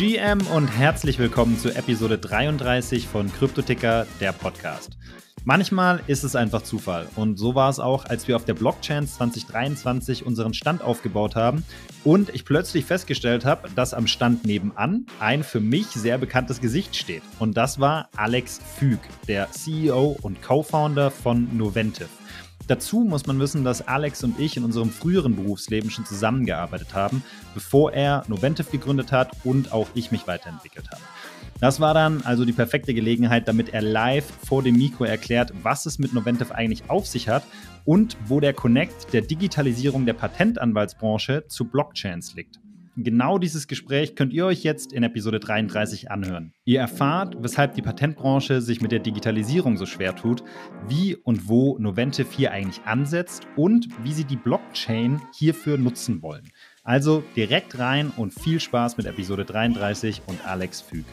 GM und herzlich willkommen zu Episode 33 von Kryptoticker, der Podcast. Manchmal ist es einfach Zufall und so war es auch, als wir auf der Blockchain 2023 unseren Stand aufgebaut haben und ich plötzlich festgestellt habe, dass am Stand nebenan ein für mich sehr bekanntes Gesicht steht und das war Alex Füg, der CEO und Co-Founder von Noventive. Dazu muss man wissen, dass Alex und ich in unserem früheren Berufsleben schon zusammengearbeitet haben, bevor er Noventive gegründet hat und auch ich mich weiterentwickelt habe. Das war dann also die perfekte Gelegenheit, damit er live vor dem Mikro erklärt, was es mit Noventive eigentlich auf sich hat und wo der Connect der Digitalisierung der Patentanwaltsbranche zu Blockchains liegt. Genau dieses Gespräch könnt ihr euch jetzt in Episode 33 anhören. Ihr erfahrt, weshalb die Patentbranche sich mit der Digitalisierung so schwer tut, wie und wo Noventive hier eigentlich ansetzt und wie sie die Blockchain hierfür nutzen wollen. Also direkt rein und viel Spaß mit Episode 33 und Alex Füg.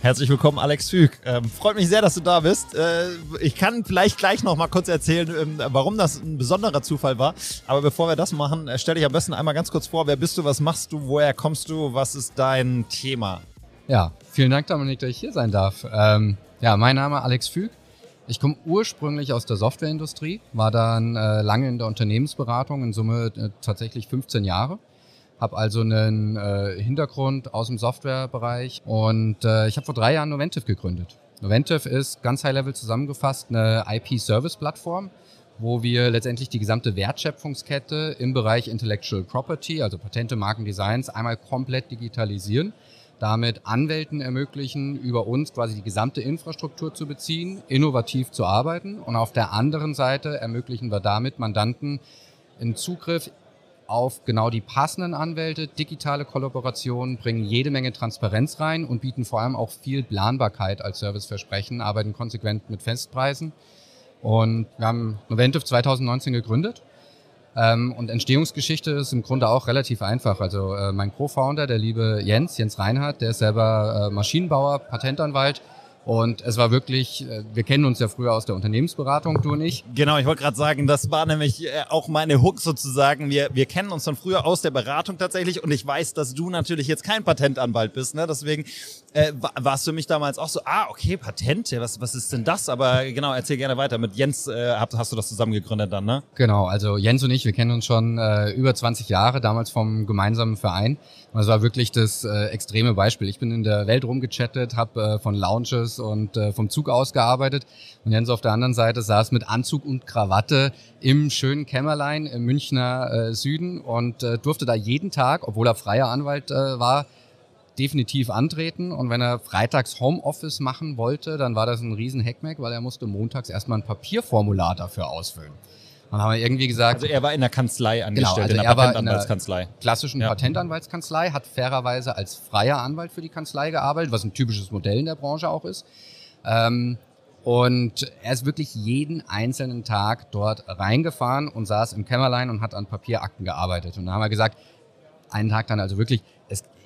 Herzlich willkommen, Alex Füg. Ähm, freut mich sehr, dass du da bist. Äh, ich kann vielleicht gleich noch mal kurz erzählen, ähm, warum das ein besonderer Zufall war. Aber bevor wir das machen, äh, stell dich am besten einmal ganz kurz vor. Wer bist du? Was machst du? Woher kommst du? Was ist dein Thema? Ja, vielen Dank, Dominik, dass ich hier sein darf. Ähm, ja, mein Name Alex Füg. Ich komme ursprünglich aus der Softwareindustrie, war dann äh, lange in der Unternehmensberatung, in Summe äh, tatsächlich 15 Jahre habe also einen äh, Hintergrund aus dem Softwarebereich und äh, ich habe vor drei Jahren Noventive gegründet. Noventive ist ganz high-level zusammengefasst eine IP-Service-Plattform, wo wir letztendlich die gesamte Wertschöpfungskette im Bereich Intellectual Property, also Patente, Markendesigns, einmal komplett digitalisieren, damit Anwälten ermöglichen, über uns quasi die gesamte Infrastruktur zu beziehen, innovativ zu arbeiten und auf der anderen Seite ermöglichen wir damit Mandanten einen Zugriff auf genau die passenden Anwälte, digitale Kollaborationen, bringen jede Menge Transparenz rein und bieten vor allem auch viel Planbarkeit als Serviceversprechen, arbeiten konsequent mit Festpreisen. Und wir haben Noventive 2019 gegründet. Ähm, und Entstehungsgeschichte ist im Grunde auch relativ einfach. Also äh, mein Co-Founder, der liebe Jens, Jens Reinhardt, der ist selber äh, Maschinenbauer, Patentanwalt, und es war wirklich, äh, wir kennen uns ja früher aus der Unternehmensberatung, du und ich. Genau, ich wollte gerade sagen, das war nämlich äh, auch meine Hook sozusagen. Wir, wir kennen uns von früher aus der Beratung tatsächlich und ich weiß, dass du natürlich jetzt kein Patentanwalt bist. Ne? Deswegen äh, war es für mich damals auch so, ah, okay, Patente, was, was ist denn das? Aber genau, erzähl gerne weiter. Mit Jens äh, hast, hast du das zusammen gegründet dann, ne? Genau, also Jens und ich, wir kennen uns schon äh, über 20 Jahre, damals vom gemeinsamen Verein. Und das war wirklich das äh, extreme Beispiel. Ich bin in der Welt rumgechattet, habe äh, von Lounges und äh, vom Zug aus gearbeitet. Und Jens auf der anderen Seite saß mit Anzug und Krawatte im schönen Kämmerlein im Münchner äh, Süden und äh, durfte da jeden Tag, obwohl er freier Anwalt äh, war, definitiv antreten. Und wenn er freitags Homeoffice machen wollte, dann war das ein riesen Hackmack, weil er musste montags erstmal ein Papierformular dafür ausfüllen. Dann haben wir irgendwie gesagt. Also er war in der Kanzlei angestellt, genau, also in der Patentanwaltskanzlei. In der klassischen ja. Patentanwaltskanzlei, hat fairerweise als freier Anwalt für die Kanzlei gearbeitet, was ein typisches Modell in der Branche auch ist. Ähm, und er ist wirklich jeden einzelnen Tag dort reingefahren und saß im Kämmerlein und hat an Papierakten gearbeitet. Und da haben wir gesagt, einen Tag dann also wirklich,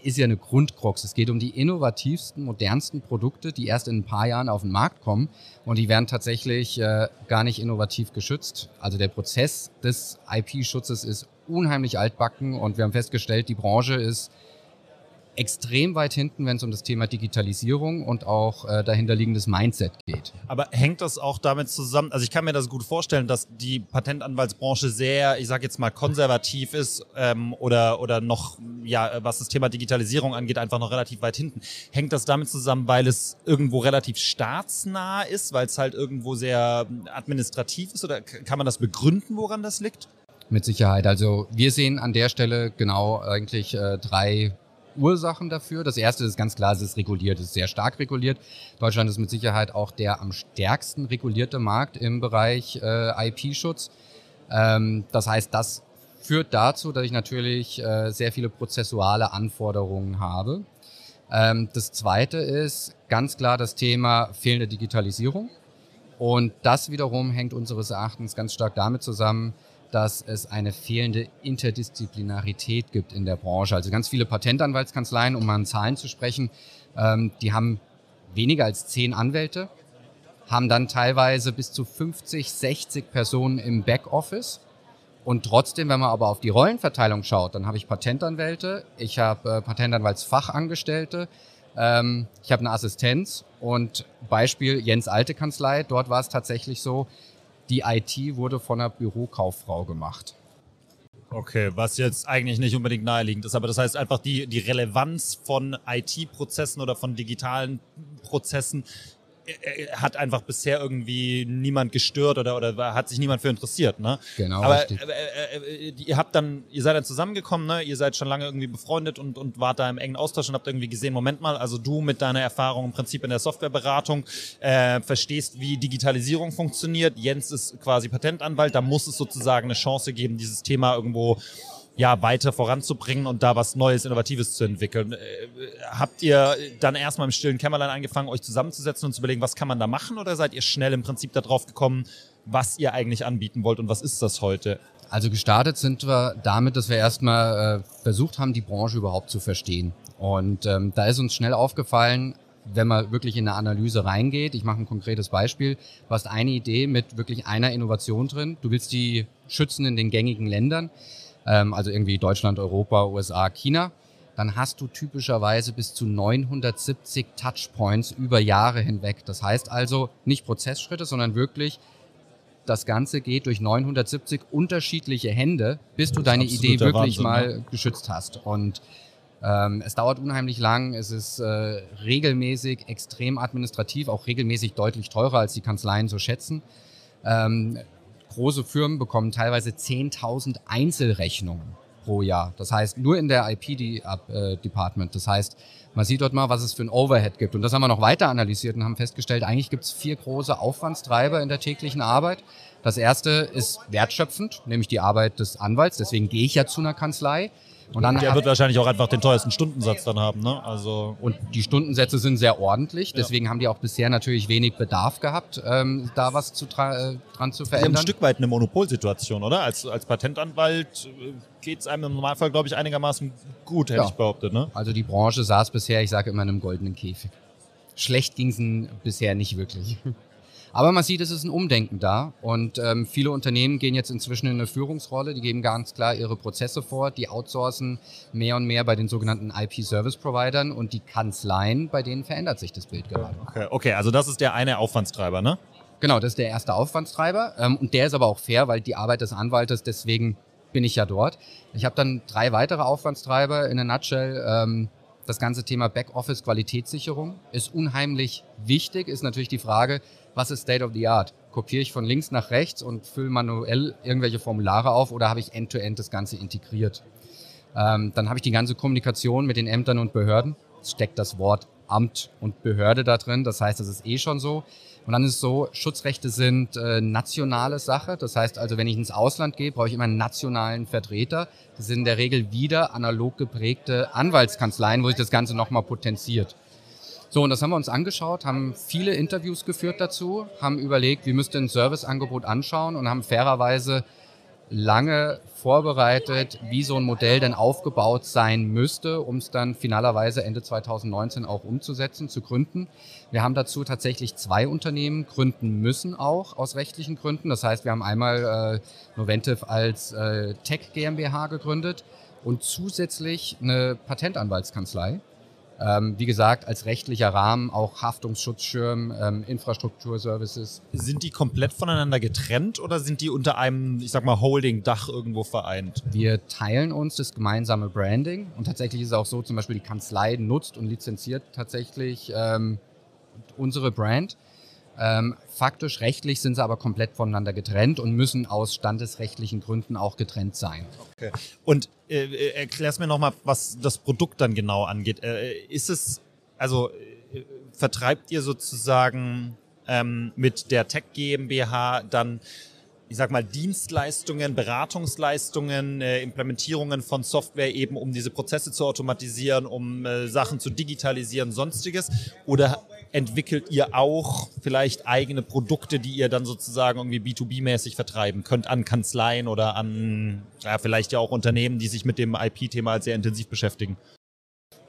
ist ja eine Grundkrux. Es geht um die innovativsten, modernsten Produkte, die erst in ein paar Jahren auf den Markt kommen und die werden tatsächlich äh, gar nicht innovativ geschützt. Also der Prozess des IP-Schutzes ist unheimlich altbacken und wir haben festgestellt, die Branche ist extrem weit hinten, wenn es um das Thema Digitalisierung und auch äh, dahinterliegendes Mindset geht. Aber hängt das auch damit zusammen? Also ich kann mir das gut vorstellen, dass die Patentanwaltsbranche sehr, ich sage jetzt mal, konservativ ist ähm, oder oder noch, ja, was das Thema Digitalisierung angeht, einfach noch relativ weit hinten. Hängt das damit zusammen, weil es irgendwo relativ staatsnah ist, weil es halt irgendwo sehr administrativ ist? Oder kann man das begründen, woran das liegt? Mit Sicherheit. Also wir sehen an der Stelle genau eigentlich äh, drei Ursachen dafür. Das erste ist ganz klar, es ist reguliert, es ist sehr stark reguliert. Deutschland ist mit Sicherheit auch der am stärksten regulierte Markt im Bereich äh, IP-Schutz. Ähm, das heißt, das führt dazu, dass ich natürlich äh, sehr viele prozessuale Anforderungen habe. Ähm, das zweite ist ganz klar das Thema fehlende Digitalisierung. Und das wiederum hängt unseres Erachtens ganz stark damit zusammen, dass es eine fehlende Interdisziplinarität gibt in der Branche. Also ganz viele Patentanwaltskanzleien, um mal an Zahlen zu sprechen, ähm, die haben weniger als zehn Anwälte, haben dann teilweise bis zu 50, 60 Personen im Backoffice Und trotzdem, wenn man aber auf die Rollenverteilung schaut, dann habe ich Patentanwälte, ich habe äh, Patentanwaltsfachangestellte, ähm, ich habe eine Assistenz und Beispiel Jens Alte Kanzlei, dort war es tatsächlich so, die IT wurde von einer Bürokauffrau gemacht. Okay, was jetzt eigentlich nicht unbedingt naheliegend ist, aber das heißt einfach die, die Relevanz von IT-Prozessen oder von digitalen Prozessen hat einfach bisher irgendwie niemand gestört oder, oder hat sich niemand für interessiert, ne? Genau. Aber äh, äh, äh, ihr habt dann, ihr seid dann zusammengekommen, ne? Ihr seid schon lange irgendwie befreundet und, und wart da im engen Austausch und habt irgendwie gesehen, Moment mal, also du mit deiner Erfahrung im Prinzip in der Softwareberatung äh, verstehst, wie Digitalisierung funktioniert. Jens ist quasi Patentanwalt, da muss es sozusagen eine Chance geben, dieses Thema irgendwo ja, weiter voranzubringen und da was Neues, Innovatives zu entwickeln. Äh, habt ihr dann erstmal im stillen Kämmerlein angefangen, euch zusammenzusetzen und zu überlegen, was kann man da machen oder seid ihr schnell im Prinzip darauf gekommen, was ihr eigentlich anbieten wollt und was ist das heute? Also gestartet sind wir damit, dass wir erstmal äh, versucht haben, die Branche überhaupt zu verstehen. Und ähm, da ist uns schnell aufgefallen, wenn man wirklich in eine Analyse reingeht, ich mache ein konkretes Beispiel, du hast eine Idee mit wirklich einer Innovation drin, du willst die schützen in den gängigen Ländern, ähm, also irgendwie Deutschland, Europa, USA, China, dann hast du typischerweise bis zu 970 Touchpoints über Jahre hinweg. Das heißt also nicht Prozessschritte, sondern wirklich das Ganze geht durch 970 unterschiedliche Hände, bis du deine Idee wirklich Wahnsinn, mal ja. geschützt hast. Und ähm, es dauert unheimlich lang, es ist äh, regelmäßig extrem administrativ, auch regelmäßig deutlich teurer, als die Kanzleien so schätzen. Ähm, große Firmen bekommen teilweise 10.000 Einzelrechnungen pro Jahr. Das heißt, nur in der IP-Department. Äh, das heißt, man sieht dort mal, was es für ein Overhead gibt. Und das haben wir noch weiter analysiert und haben festgestellt, eigentlich gibt es vier große Aufwandstreiber in der täglichen Arbeit. Das erste ist wertschöpfend, nämlich die Arbeit des Anwalts. Deswegen gehe ich ja zu einer Kanzlei. Und dann der wird wahrscheinlich auch einfach den teuersten Stundensatz dann haben, ne? Also und die Stundensätze sind sehr ordentlich, deswegen ja. haben die auch bisher natürlich wenig Bedarf gehabt, ähm, da was zu äh, dran zu verändern. ein Stück weit eine Monopolsituation, oder? Als, als Patentanwalt äh, geht es einem im Normalfall, glaube ich, einigermaßen gut, hätte ja. ich behauptet. Ne? Also die Branche saß bisher, ich sage immer, in einem goldenen Käfig. Schlecht ging es bisher nicht wirklich. Aber man sieht, es ist ein Umdenken da und ähm, viele Unternehmen gehen jetzt inzwischen in eine Führungsrolle, die geben ganz klar ihre Prozesse vor, die outsourcen mehr und mehr bei den sogenannten IP-Service-Providern und die Kanzleien, bei denen verändert sich das Bild gerade. Okay, okay, also das ist der eine Aufwandstreiber, ne? Genau, das ist der erste Aufwandstreiber ähm, und der ist aber auch fair, weil die Arbeit des Anwaltes, deswegen bin ich ja dort. Ich habe dann drei weitere Aufwandstreiber in a nutshell. Ähm, das ganze Thema Backoffice-Qualitätssicherung ist unheimlich wichtig, ist natürlich die Frage, was ist State of the Art? Kopiere ich von links nach rechts und fülle manuell irgendwelche Formulare auf oder habe ich end-to-end -end das Ganze integriert? Ähm, dann habe ich die ganze Kommunikation mit den Ämtern und Behörden. Es steckt das Wort Amt und Behörde da drin, das heißt, das ist eh schon so. Und dann ist es so, Schutzrechte sind äh, nationale Sache. Das heißt also, wenn ich ins Ausland gehe, brauche ich immer einen nationalen Vertreter. Das sind in der Regel wieder analog geprägte Anwaltskanzleien, wo sich das Ganze nochmal potenziert. So, und das haben wir uns angeschaut, haben viele Interviews geführt dazu, haben überlegt, wie müsste ein Serviceangebot anschauen und haben fairerweise lange vorbereitet, wie so ein Modell denn aufgebaut sein müsste, um es dann finalerweise Ende 2019 auch umzusetzen, zu gründen. Wir haben dazu tatsächlich zwei Unternehmen gründen müssen, auch aus rechtlichen Gründen. Das heißt, wir haben einmal äh, Noventive als äh, Tech GmbH gegründet und zusätzlich eine Patentanwaltskanzlei ähm, wie gesagt, als rechtlicher Rahmen auch Haftungsschutzschirm, ähm, Infrastrukturservices. Sind die komplett voneinander getrennt oder sind die unter einem, ich sag mal, Holding-Dach irgendwo vereint? Wir teilen uns das gemeinsame Branding und tatsächlich ist es auch so, zum Beispiel die Kanzlei nutzt und lizenziert tatsächlich ähm, unsere Brand. Ähm, faktisch rechtlich sind sie aber komplett voneinander getrennt und müssen aus standesrechtlichen Gründen auch getrennt sein. Okay. Und äh, äh erklär's mir nochmal, was das Produkt dann genau angeht. Äh, ist es, also äh, vertreibt ihr sozusagen ähm, mit der Tech GmbH dann ich sag mal, Dienstleistungen, Beratungsleistungen, äh, Implementierungen von Software eben, um diese Prozesse zu automatisieren, um äh, Sachen zu digitalisieren, sonstiges? Oder entwickelt ihr auch vielleicht eigene Produkte, die ihr dann sozusagen irgendwie B2B-mäßig vertreiben könnt an Kanzleien oder an, ja, vielleicht ja auch Unternehmen, die sich mit dem IP-Thema sehr intensiv beschäftigen?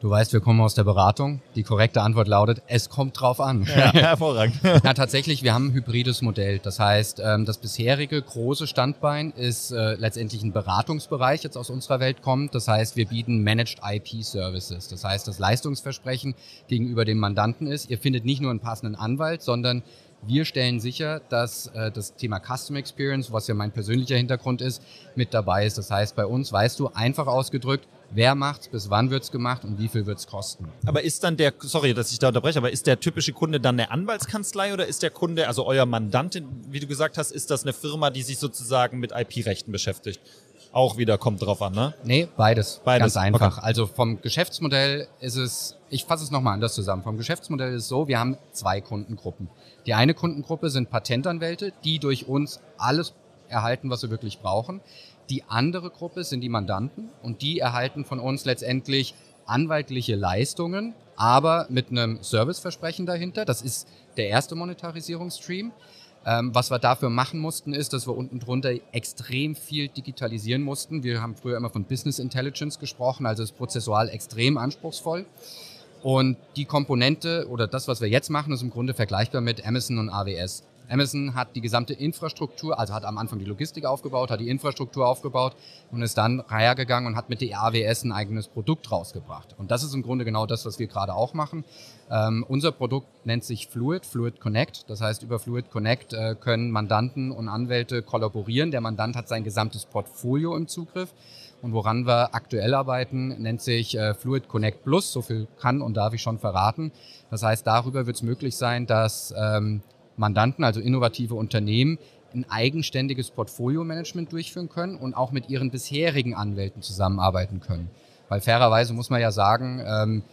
Du weißt, wir kommen aus der Beratung. Die korrekte Antwort lautet, es kommt drauf an. Ja, hervorragend. ja, tatsächlich, wir haben ein hybrides Modell. Das heißt, ähm, das bisherige große Standbein ist äh, letztendlich ein Beratungsbereich, jetzt aus unserer Welt kommt. Das heißt, wir bieten Managed IP Services. Das heißt, das Leistungsversprechen gegenüber dem Mandanten ist, ihr findet nicht nur einen passenden Anwalt, sondern wir stellen sicher, dass äh, das Thema Custom Experience, was ja mein persönlicher Hintergrund ist, mit dabei ist. Das heißt, bei uns weißt du einfach ausgedrückt, wer macht's, bis wann wird's gemacht und wie viel wird's kosten. Aber ist dann der, sorry, dass ich da unterbreche, aber ist der typische Kunde dann eine Anwaltskanzlei oder ist der Kunde, also euer Mandant, wie du gesagt hast, ist das eine Firma, die sich sozusagen mit IP-Rechten beschäftigt? Auch wieder kommt drauf an, ne? Nee, beides. beides. Ganz einfach. Okay. Also vom Geschäftsmodell ist es, ich fasse es nochmal anders zusammen. Vom Geschäftsmodell ist es so, wir haben zwei Kundengruppen. Die eine Kundengruppe sind Patentanwälte, die durch uns alles erhalten, was sie wirklich brauchen. Die andere Gruppe sind die Mandanten und die erhalten von uns letztendlich anwaltliche Leistungen, aber mit einem Serviceversprechen dahinter. Das ist der erste Monetarisierungsstream. Ähm, was wir dafür machen mussten, ist, dass wir unten drunter extrem viel digitalisieren mussten. Wir haben früher immer von Business Intelligence gesprochen, also ist prozessual extrem anspruchsvoll. Und die Komponente oder das, was wir jetzt machen, ist im Grunde vergleichbar mit Amazon und AWS. Amazon hat die gesamte Infrastruktur, also hat am Anfang die Logistik aufgebaut, hat die Infrastruktur aufgebaut und ist dann hergegangen und hat mit der AWS ein eigenes Produkt rausgebracht. Und das ist im Grunde genau das, was wir gerade auch machen. Ähm, unser Produkt nennt sich Fluid, Fluid Connect. Das heißt, über Fluid Connect äh, können Mandanten und Anwälte kollaborieren. Der Mandant hat sein gesamtes Portfolio im Zugriff. Und woran wir aktuell arbeiten, nennt sich äh, Fluid Connect Plus. So viel kann und darf ich schon verraten. Das heißt, darüber wird es möglich sein, dass ähm, Mandanten, also innovative Unternehmen, ein eigenständiges Portfolio-Management durchführen können und auch mit ihren bisherigen Anwälten zusammenarbeiten können. Weil fairerweise muss man ja sagen, ähm,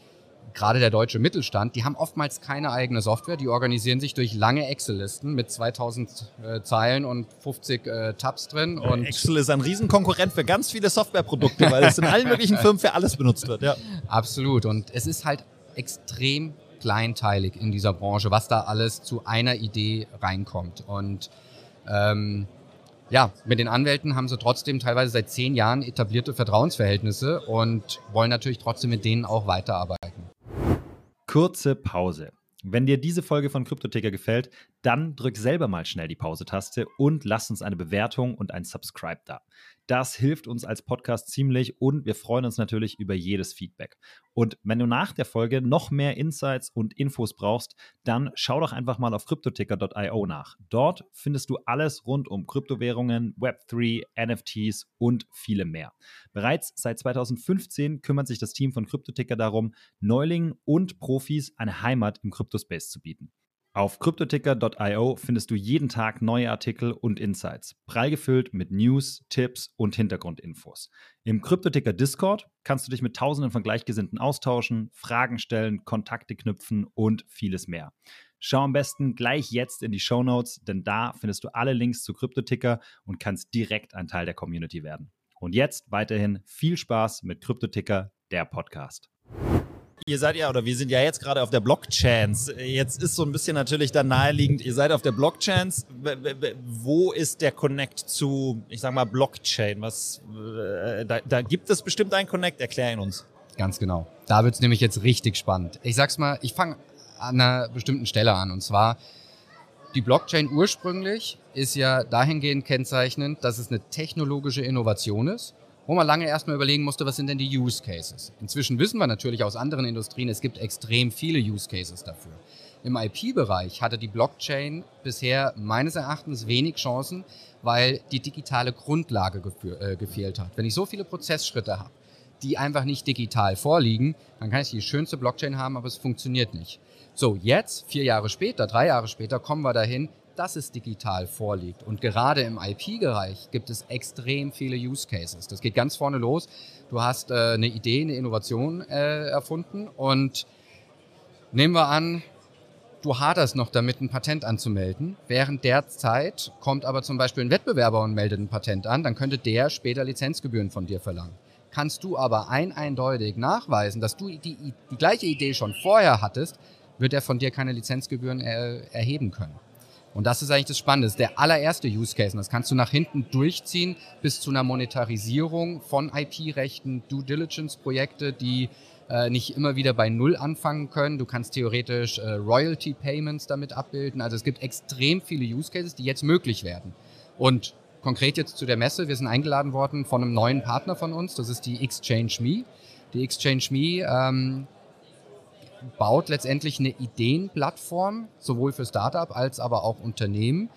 gerade der deutsche Mittelstand, die haben oftmals keine eigene Software, die organisieren sich durch lange Excel-Listen mit 2000 äh, Zeilen und 50 äh, Tabs drin. Und Excel ist ein Riesenkonkurrent für ganz viele Softwareprodukte, weil es in allen möglichen Firmen für alles benutzt wird. Ja. Absolut und es ist halt extrem kleinteilig in dieser Branche, was da alles zu einer Idee reinkommt. Und ähm, ja, mit den Anwälten haben sie trotzdem teilweise seit zehn Jahren etablierte Vertrauensverhältnisse und wollen natürlich trotzdem mit denen auch weiterarbeiten. Kurze Pause. Wenn dir diese Folge von Kryptoticker gefällt, dann drück selber mal schnell die Pause-Taste und lass uns eine Bewertung und ein Subscribe da. Das hilft uns als Podcast ziemlich und wir freuen uns natürlich über jedes Feedback. Und wenn du nach der Folge noch mehr Insights und Infos brauchst, dann schau doch einfach mal auf cryptoticker.io nach. Dort findest du alles rund um Kryptowährungen, Web3, NFTs und viele mehr. Bereits seit 2015 kümmert sich das Team von Cryptoticker darum, Neulingen und Profis eine Heimat im Kryptospace zu bieten. Auf cryptoticker.io findest du jeden Tag neue Artikel und Insights, prall gefüllt mit News, Tipps und Hintergrundinfos. Im Cryptoticker Discord kannst du dich mit Tausenden von Gleichgesinnten austauschen, Fragen stellen, Kontakte knüpfen und vieles mehr. Schau am besten gleich jetzt in die Show Notes, denn da findest du alle Links zu Cryptoticker und kannst direkt ein Teil der Community werden. Und jetzt weiterhin viel Spaß mit Cryptoticker, der Podcast. Ihr seid ja, oder wir sind ja jetzt gerade auf der Blockchain. Jetzt ist so ein bisschen natürlich dann naheliegend, ihr seid auf der Blockchain. Wo ist der Connect zu, ich sag mal, Blockchain? Was, äh, da, da gibt es bestimmt einen Connect, erklär ihn uns. Ganz genau. Da wird es nämlich jetzt richtig spannend. Ich sag's mal, ich fange an einer bestimmten Stelle an. Und zwar, die Blockchain ursprünglich ist ja dahingehend kennzeichnend, dass es eine technologische Innovation ist wo man lange erstmal überlegen musste, was sind denn die Use Cases. Inzwischen wissen wir natürlich aus anderen Industrien, es gibt extrem viele Use Cases dafür. Im IP-Bereich hatte die Blockchain bisher meines Erachtens wenig Chancen, weil die digitale Grundlage äh, gefehlt hat. Wenn ich so viele Prozessschritte habe, die einfach nicht digital vorliegen, dann kann ich die schönste Blockchain haben, aber es funktioniert nicht. So, jetzt, vier Jahre später, drei Jahre später, kommen wir dahin, dass es digital vorliegt. Und gerade im IP-Bereich gibt es extrem viele Use Cases. Das geht ganz vorne los. Du hast äh, eine Idee, eine Innovation äh, erfunden und nehmen wir an, du haderst noch damit, ein Patent anzumelden. Während der Zeit kommt aber zum Beispiel ein Wettbewerber und meldet ein Patent an, dann könnte der später Lizenzgebühren von dir verlangen. Kannst du aber ein eindeutig nachweisen, dass du die, die gleiche Idee schon vorher hattest, wird er von dir keine Lizenzgebühren er, erheben können. Und das ist eigentlich das Spannende. Das ist der allererste Use Case. Und das kannst du nach hinten durchziehen bis zu einer Monetarisierung von IP-Rechten, Due Diligence-Projekte, die äh, nicht immer wieder bei Null anfangen können. Du kannst theoretisch äh, Royalty Payments damit abbilden. Also es gibt extrem viele Use Cases, die jetzt möglich werden. Und konkret jetzt zu der Messe, wir sind eingeladen worden von einem neuen Partner von uns, das ist die Exchange Me. Die Exchange Me ähm, baut letztendlich eine Ideenplattform, sowohl für Startup als aber auch Unternehmen,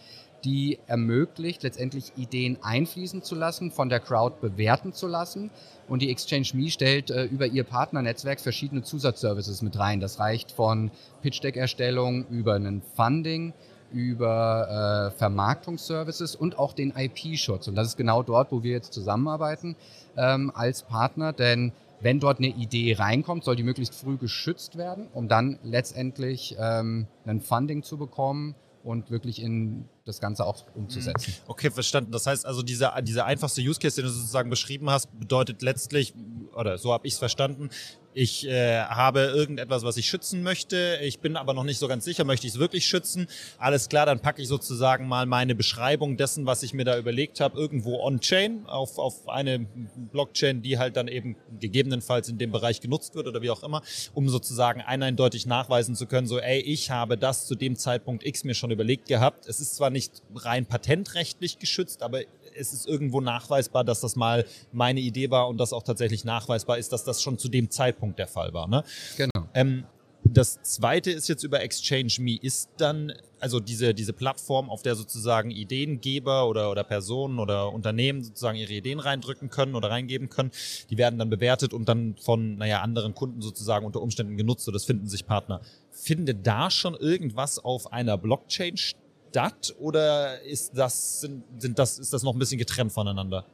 die ermöglicht, letztendlich Ideen einfließen zu lassen, von der Crowd bewerten zu lassen. Und die Exchange Me stellt äh, über ihr Partnernetzwerk verschiedene Zusatzservices mit rein. Das reicht von Pitch-Deck-Erstellung über einen Funding, über äh, Vermarktungsservices und auch den IP-Schutz. Und das ist genau dort, wo wir jetzt zusammenarbeiten ähm, als Partner, denn wenn dort eine Idee reinkommt, soll die möglichst früh geschützt werden, um dann letztendlich ähm, ein Funding zu bekommen und wirklich in das Ganze auch umzusetzen. Mhm. Okay, verstanden. Das heißt also, dieser, dieser einfachste Use Case, den du sozusagen beschrieben hast, bedeutet letztlich, oder so habe ich es verstanden, ich äh, habe irgendetwas, was ich schützen möchte. Ich bin aber noch nicht so ganz sicher, möchte ich es wirklich schützen? Alles klar, dann packe ich sozusagen mal meine Beschreibung dessen, was ich mir da überlegt habe, irgendwo on-chain auf, auf eine Blockchain, die halt dann eben gegebenenfalls in dem Bereich genutzt wird oder wie auch immer, um sozusagen eindeutig nachweisen zu können, so, ey, ich habe das zu dem Zeitpunkt X mir schon überlegt gehabt. Es ist zwar nicht rein patentrechtlich geschützt, aber es ist irgendwo nachweisbar, dass das mal meine Idee war und dass auch tatsächlich nachweisbar ist, dass das schon zu dem Zeitpunkt der Fall war. Ne? Genau. Ähm, das zweite ist jetzt über Exchange Me. Ist dann, also diese, diese Plattform, auf der sozusagen Ideengeber oder, oder Personen oder Unternehmen sozusagen ihre Ideen reindrücken können oder reingeben können, die werden dann bewertet und dann von, naja, anderen Kunden sozusagen unter Umständen genutzt oder das finden sich Partner. Findet da schon irgendwas auf einer Blockchain statt? Statt oder ist das, sind, sind das, ist das noch ein bisschen getrennt voneinander?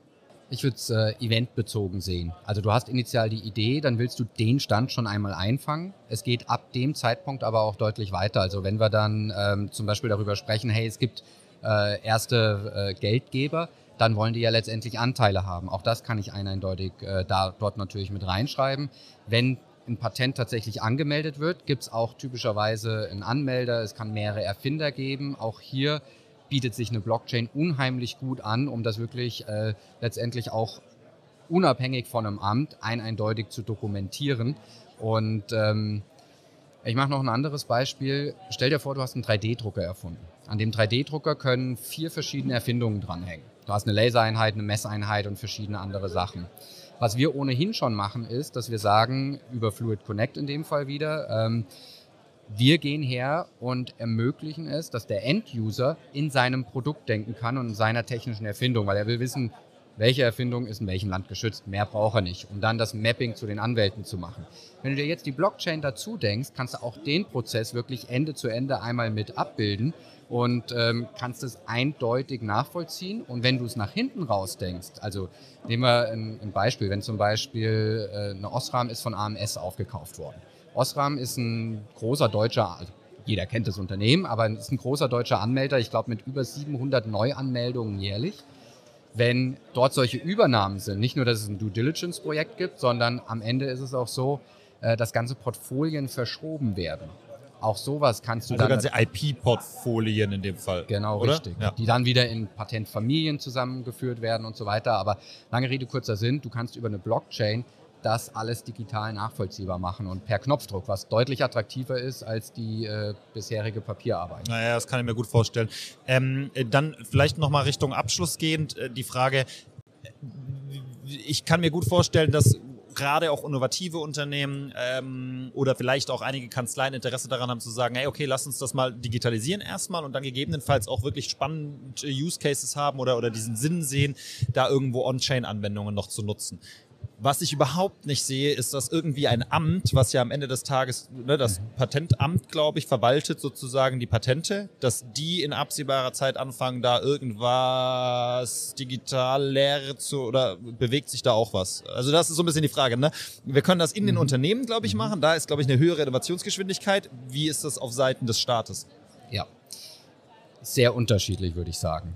Ich würde es äh, eventbezogen sehen. Also du hast initial die Idee, dann willst du den Stand schon einmal einfangen. Es geht ab dem Zeitpunkt aber auch deutlich weiter. Also wenn wir dann ähm, zum Beispiel darüber sprechen, hey, es gibt äh, erste äh, Geldgeber, dann wollen die ja letztendlich Anteile haben. Auch das kann ich eindeutig äh, da, dort natürlich mit reinschreiben. Wenn ein Patent tatsächlich angemeldet wird, gibt es auch typischerweise einen Anmelder, es kann mehrere Erfinder geben. Auch hier bietet sich eine Blockchain unheimlich gut an, um das wirklich äh, letztendlich auch unabhängig von einem Amt ein eindeutig zu dokumentieren. Und ähm, ich mache noch ein anderes Beispiel. Stell dir vor, du hast einen 3D-Drucker erfunden. An dem 3D-Drucker können vier verschiedene Erfindungen dranhängen. Du hast eine Lasereinheit, eine Messeinheit und verschiedene andere Sachen. Was wir ohnehin schon machen, ist, dass wir sagen, über Fluid Connect in dem Fall wieder, ähm, wir gehen her und ermöglichen es, dass der End-User in seinem Produkt denken kann und in seiner technischen Erfindung, weil er will wissen, welche Erfindung ist in welchem Land geschützt. Mehr braucht er nicht, um dann das Mapping zu den Anwälten zu machen. Wenn du dir jetzt die Blockchain dazu denkst, kannst du auch den Prozess wirklich Ende zu Ende einmal mit abbilden und ähm, kannst es eindeutig nachvollziehen. Und wenn du es nach hinten raus denkst, also nehmen wir ein, ein Beispiel, wenn zum Beispiel äh, eine Osram ist von AMS aufgekauft worden. Osram ist ein großer deutscher, also jeder kennt das Unternehmen, aber ist ein großer deutscher Anmelder, ich glaube mit über 700 Neuanmeldungen jährlich. Wenn dort solche Übernahmen sind, nicht nur, dass es ein Due Diligence-Projekt gibt, sondern am Ende ist es auch so, äh, dass ganze Portfolien verschoben werden. Auch sowas kannst du also dann. ganze IP-Portfolien in dem Fall. Genau, oder? richtig. Ja. Die dann wieder in Patentfamilien zusammengeführt werden und so weiter. Aber lange Rede, kurzer Sinn, du kannst über eine Blockchain das alles digital nachvollziehbar machen und per Knopfdruck, was deutlich attraktiver ist als die äh, bisherige Papierarbeit. Naja, das kann ich mir gut vorstellen. Ähm, dann vielleicht nochmal Richtung Abschluss gehend äh, die Frage, ich kann mir gut vorstellen, dass gerade auch innovative Unternehmen ähm, oder vielleicht auch einige Kanzleien Interesse daran haben zu sagen, hey, okay, lass uns das mal digitalisieren erstmal und dann gegebenenfalls auch wirklich spannende Use Cases haben oder, oder diesen Sinn sehen, da irgendwo On-Chain-Anwendungen noch zu nutzen. Was ich überhaupt nicht sehe, ist, dass irgendwie ein Amt, was ja am Ende des Tages, ne, das Patentamt, glaube ich, verwaltet sozusagen die Patente, dass die in absehbarer Zeit anfangen, da irgendwas digital Lehre zu, oder bewegt sich da auch was? Also das ist so ein bisschen die Frage. Ne? Wir können das in den Unternehmen, glaube ich, machen. Da ist, glaube ich, eine höhere Innovationsgeschwindigkeit. Wie ist das auf Seiten des Staates? Ja, sehr unterschiedlich, würde ich sagen.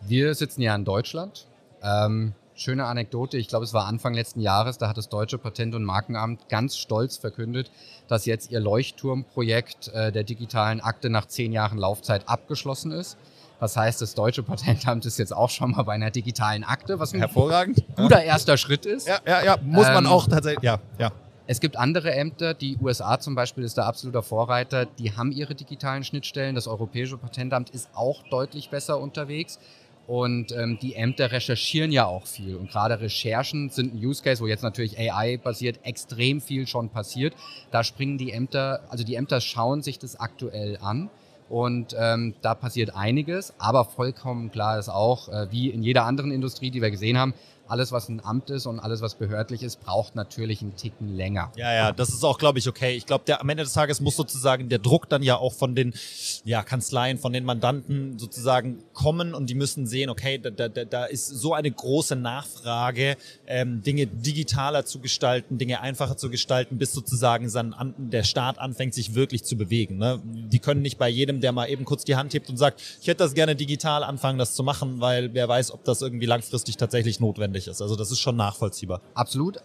Wir sitzen ja in Deutschland. Ähm, schöne Anekdote, ich glaube, es war Anfang letzten Jahres, da hat das Deutsche Patent- und Markenamt ganz stolz verkündet, dass jetzt ihr Leuchtturmprojekt äh, der digitalen Akte nach zehn Jahren Laufzeit abgeschlossen ist. Das heißt, das Deutsche Patentamt ist jetzt auch schon mal bei einer digitalen Akte, was ein Hervorragend. guter erster Schritt ist. Ja, ja, ja. Muss man Ähm, auch tatsächlich. Ja, ja. Es gibt andere Ämter, die USA zum Beispiel ist der absoluter Vorreiter, die haben ihre digitalen Schnittstellen. Das Europäische Patentamt ist auch deutlich besser unterwegs. Und ähm, die Ämter recherchieren ja auch viel. Und gerade Recherchen sind ein Use Case, wo jetzt natürlich AI-basiert extrem viel schon passiert. Da springen die Ämter, also die Ämter schauen sich das aktuell an. Und ähm, da passiert einiges, aber vollkommen klar ist auch, äh, wie in jeder anderen Industrie, die wir gesehen haben, alles, was ein Amt ist und alles, was behördlich ist, braucht natürlich einen Ticken länger. Ja, ja, das ist auch, glaube ich, okay. Ich glaube, am Ende des Tages muss sozusagen der Druck dann ja auch von den ja, Kanzleien, von den Mandanten sozusagen kommen und die müssen sehen, okay, da, da, da ist so eine große Nachfrage, ähm, Dinge digitaler zu gestalten, Dinge einfacher zu gestalten, bis sozusagen dann der Staat anfängt, sich wirklich zu bewegen. Ne? Die können nicht bei jedem, der mal eben kurz die Hand hebt und sagt, ich hätte das gerne digital anfangen, das zu machen, weil wer weiß, ob das irgendwie langfristig tatsächlich notwendig notwendig ist. Also das ist schon nachvollziehbar. Absolut.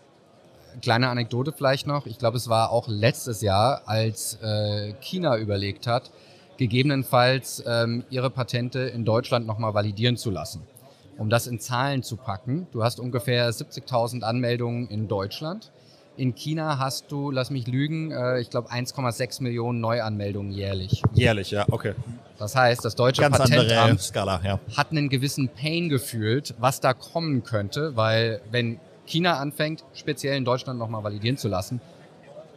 Kleine Anekdote vielleicht noch. Ich glaube, es war auch letztes Jahr, als äh, China überlegt hat, gegebenenfalls ähm, ihre Patente in Deutschland nochmal validieren zu lassen. Um das in Zahlen zu packen, du hast ungefähr 70.000 Anmeldungen in Deutschland. In China hast du, lass mich lügen, äh, ich glaube 1,6 Millionen Neuanmeldungen jährlich. Jährlich, ja, okay. Das heißt, das deutsche Ganz Patentamt Skala, ja. hat einen gewissen Pain gefühlt, was da kommen könnte, weil wenn China anfängt, speziell in Deutschland nochmal validieren zu lassen,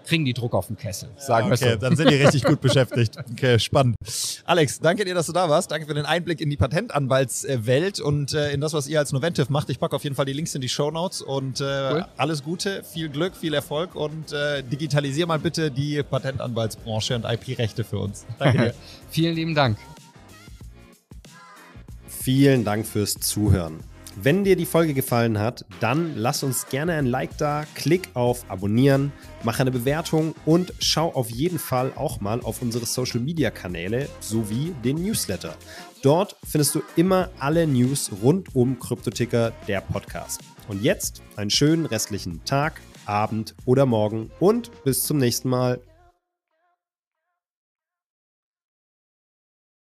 kriegen die Druck auf den Kessel, sagen okay, wir so. dann sind die richtig gut beschäftigt. Okay, spannend. Alex, danke dir, dass du da warst. Danke für den Einblick in die Patentanwaltswelt und äh, in das, was ihr als Noventive macht. Ich packe auf jeden Fall die Links in die Show Notes und äh, cool. alles Gute, viel Glück, viel Erfolg und äh, digitalisier mal bitte die Patentanwaltsbranche und IP-Rechte für uns. Danke dir. Vielen lieben Dank. Vielen Dank fürs Zuhören. Wenn dir die Folge gefallen hat, dann lass uns gerne ein Like da, klick auf Abonnieren, mach eine Bewertung und schau auf jeden Fall auch mal auf unsere Social Media Kanäle sowie den Newsletter. Dort findest du immer alle News rund um Kryptoticker, der Podcast. Und jetzt einen schönen restlichen Tag, Abend oder Morgen und bis zum nächsten Mal.